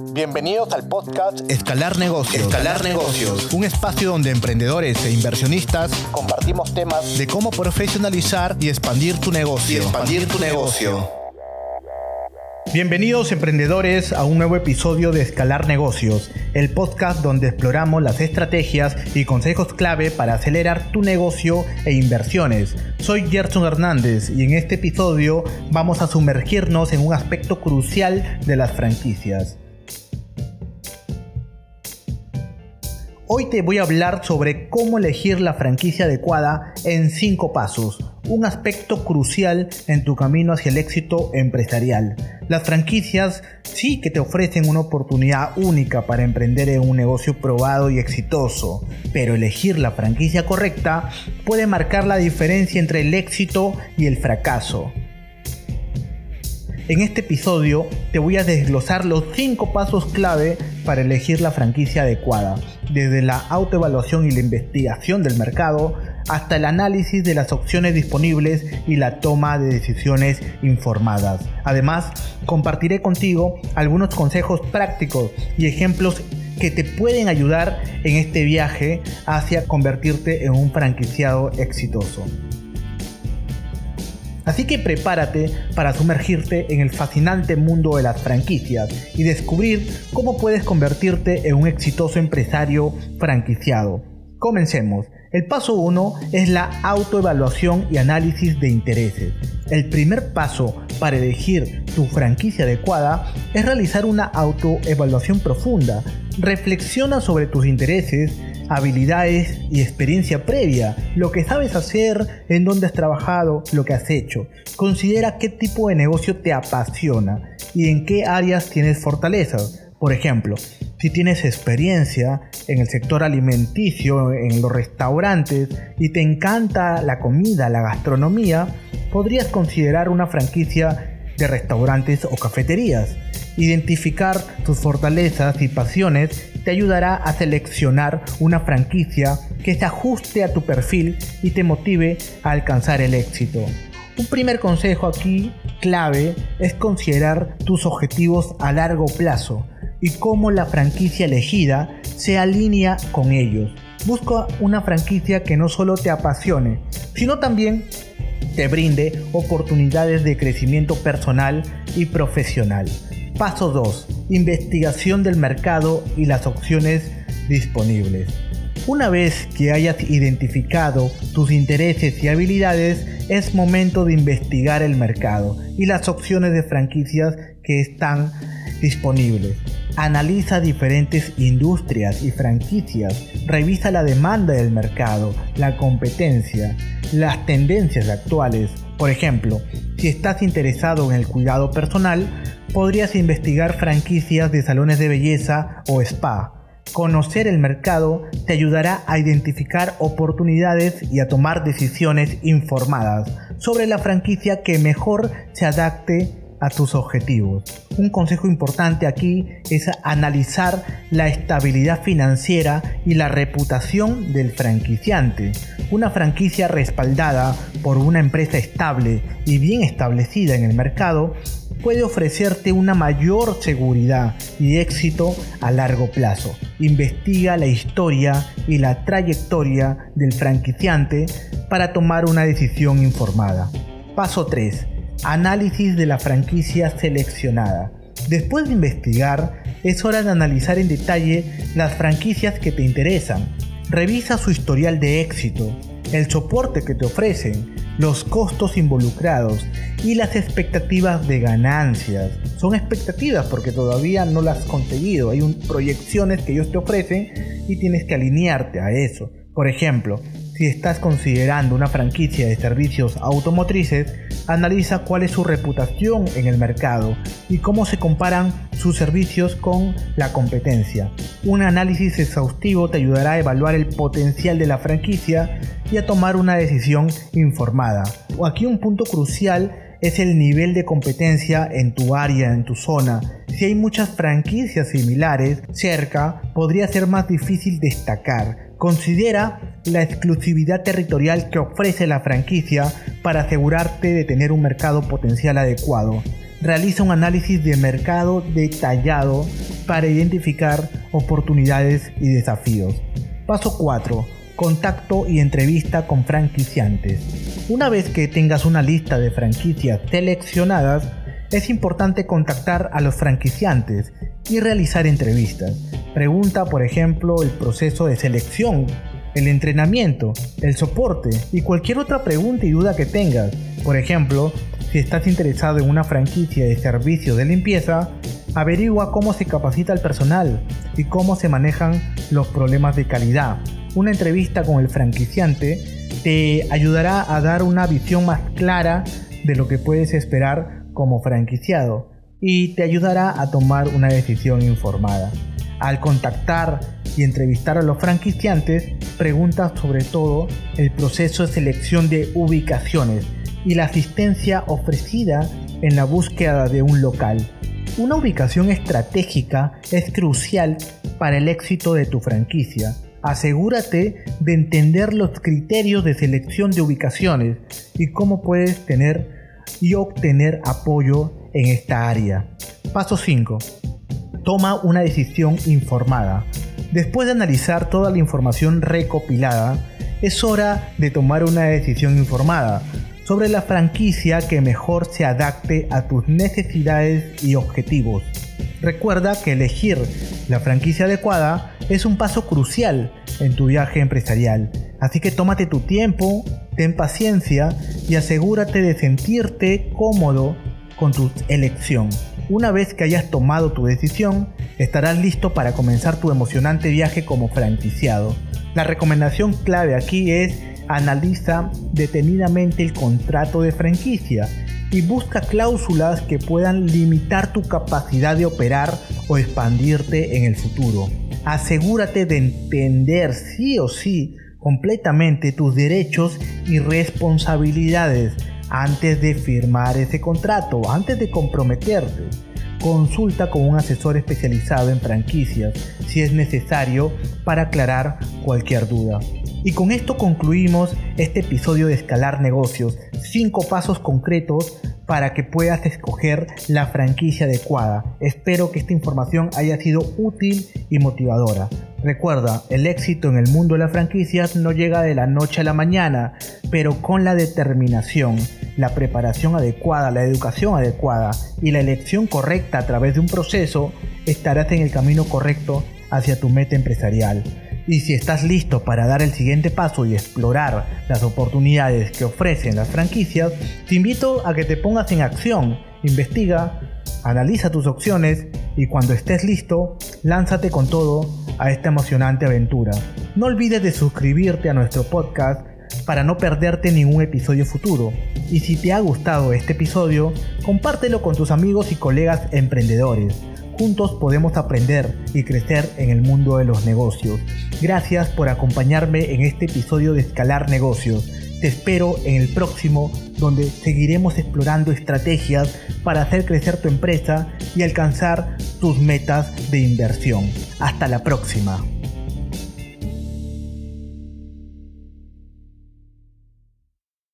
Bienvenidos al podcast Escalar Negocios. Escalar Negocios. Un espacio donde emprendedores e inversionistas Compartimos temas de cómo profesionalizar y expandir tu negocio. y expandir tu negocio. Bienvenidos emprendedores a un nuevo episodio de Escalar Negocios, el podcast donde exploramos las estrategias y consejos clave para acelerar tu negocio e inversiones. Soy Gerson Hernández y en este episodio vamos a sumergirnos en un aspecto crucial de las franquicias. Hoy te voy a hablar sobre cómo elegir la franquicia adecuada en 5 pasos, un aspecto crucial en tu camino hacia el éxito empresarial. Las franquicias sí que te ofrecen una oportunidad única para emprender en un negocio probado y exitoso, pero elegir la franquicia correcta puede marcar la diferencia entre el éxito y el fracaso. En este episodio te voy a desglosar los 5 pasos clave para elegir la franquicia adecuada, desde la autoevaluación y la investigación del mercado hasta el análisis de las opciones disponibles y la toma de decisiones informadas. Además, compartiré contigo algunos consejos prácticos y ejemplos que te pueden ayudar en este viaje hacia convertirte en un franquiciado exitoso. Así que prepárate para sumergirte en el fascinante mundo de las franquicias y descubrir cómo puedes convertirte en un exitoso empresario franquiciado. Comencemos. El paso 1 es la autoevaluación y análisis de intereses. El primer paso para elegir tu franquicia adecuada es realizar una autoevaluación profunda. Reflexiona sobre tus intereses, habilidades y experiencia previa, lo que sabes hacer, en dónde has trabajado, lo que has hecho. Considera qué tipo de negocio te apasiona y en qué áreas tienes fortalezas. Por ejemplo, si tienes experiencia en el sector alimenticio, en los restaurantes y te encanta la comida, la gastronomía, podrías considerar una franquicia de restaurantes o cafeterías. Identificar tus fortalezas y pasiones te ayudará a seleccionar una franquicia que se ajuste a tu perfil y te motive a alcanzar el éxito. Un primer consejo aquí clave es considerar tus objetivos a largo plazo y cómo la franquicia elegida se alinea con ellos. Busca una franquicia que no solo te apasione, sino también te brinde oportunidades de crecimiento personal y profesional. Paso 2. Investigación del mercado y las opciones disponibles. Una vez que hayas identificado tus intereses y habilidades, es momento de investigar el mercado y las opciones de franquicias que están disponibles. Analiza diferentes industrias y franquicias, revisa la demanda del mercado, la competencia, las tendencias actuales. Por ejemplo, si estás interesado en el cuidado personal, podrías investigar franquicias de salones de belleza o spa. Conocer el mercado te ayudará a identificar oportunidades y a tomar decisiones informadas sobre la franquicia que mejor se adapte a tus objetivos. Un consejo importante aquí es analizar la estabilidad financiera y la reputación del franquiciante. Una franquicia respaldada por una empresa estable y bien establecida en el mercado puede ofrecerte una mayor seguridad y éxito a largo plazo. Investiga la historia y la trayectoria del franquiciante para tomar una decisión informada. Paso 3. Análisis de la franquicia seleccionada. Después de investigar, es hora de analizar en detalle las franquicias que te interesan. Revisa su historial de éxito, el soporte que te ofrecen, los costos involucrados y las expectativas de ganancias. Son expectativas porque todavía no las has conseguido. Hay proyecciones que ellos te ofrecen y tienes que alinearte a eso. Por ejemplo, si estás considerando una franquicia de servicios automotrices, analiza cuál es su reputación en el mercado y cómo se comparan sus servicios con la competencia. Un análisis exhaustivo te ayudará a evaluar el potencial de la franquicia y a tomar una decisión informada. Aquí un punto crucial es el nivel de competencia en tu área, en tu zona. Si hay muchas franquicias similares cerca, podría ser más difícil destacar. Considera la exclusividad territorial que ofrece la franquicia para asegurarte de tener un mercado potencial adecuado. realiza un análisis de mercado detallado para identificar oportunidades y desafíos. Paso 4. Contacto y entrevista con franquiciantes. Una vez que tengas una lista de franquicias seleccionadas, es importante contactar a los franquiciantes y realizar entrevistas. Pregunta, por ejemplo, el proceso de selección, el entrenamiento, el soporte y cualquier otra pregunta y duda que tengas. Por ejemplo, si estás interesado en una franquicia de servicios de limpieza, averigua cómo se capacita el personal y cómo se manejan los problemas de calidad. Una entrevista con el franquiciante te ayudará a dar una visión más clara de lo que puedes esperar como franquiciado y te ayudará a tomar una decisión informada. Al contactar y entrevistar a los franquiciantes, pregunta sobre todo el proceso de selección de ubicaciones y la asistencia ofrecida en la búsqueda de un local. Una ubicación estratégica es crucial para el éxito de tu franquicia. Asegúrate de entender los criterios de selección de ubicaciones y cómo puedes tener y obtener apoyo en esta área. Paso 5. Toma una decisión informada. Después de analizar toda la información recopilada, es hora de tomar una decisión informada sobre la franquicia que mejor se adapte a tus necesidades y objetivos. Recuerda que elegir la franquicia adecuada es un paso crucial en tu viaje empresarial, así que tómate tu tiempo, ten paciencia y asegúrate de sentirte cómodo con tu elección. Una vez que hayas tomado tu decisión, estarás listo para comenzar tu emocionante viaje como franquiciado. La recomendación clave aquí es analiza detenidamente el contrato de franquicia y busca cláusulas que puedan limitar tu capacidad de operar o expandirte en el futuro. Asegúrate de entender sí o sí completamente tus derechos y responsabilidades antes de firmar ese contrato, antes de comprometerte. Consulta con un asesor especializado en franquicias si es necesario para aclarar cualquier duda. Y con esto concluimos este episodio de Escalar Negocios. 5 pasos concretos para que puedas escoger la franquicia adecuada. Espero que esta información haya sido útil y motivadora. Recuerda, el éxito en el mundo de las franquicias no llega de la noche a la mañana, pero con la determinación, la preparación adecuada, la educación adecuada y la elección correcta a través de un proceso, estarás en el camino correcto hacia tu meta empresarial. Y si estás listo para dar el siguiente paso y explorar las oportunidades que ofrecen las franquicias, te invito a que te pongas en acción, investiga, analiza tus opciones y cuando estés listo, lánzate con todo a esta emocionante aventura. No olvides de suscribirte a nuestro podcast para no perderte ningún episodio futuro. Y si te ha gustado este episodio, compártelo con tus amigos y colegas emprendedores Juntos podemos aprender y crecer en el mundo de los negocios. Gracias por acompañarme en este episodio de Escalar Negocios. Te espero en el próximo donde seguiremos explorando estrategias para hacer crecer tu empresa y alcanzar tus metas de inversión. Hasta la próxima.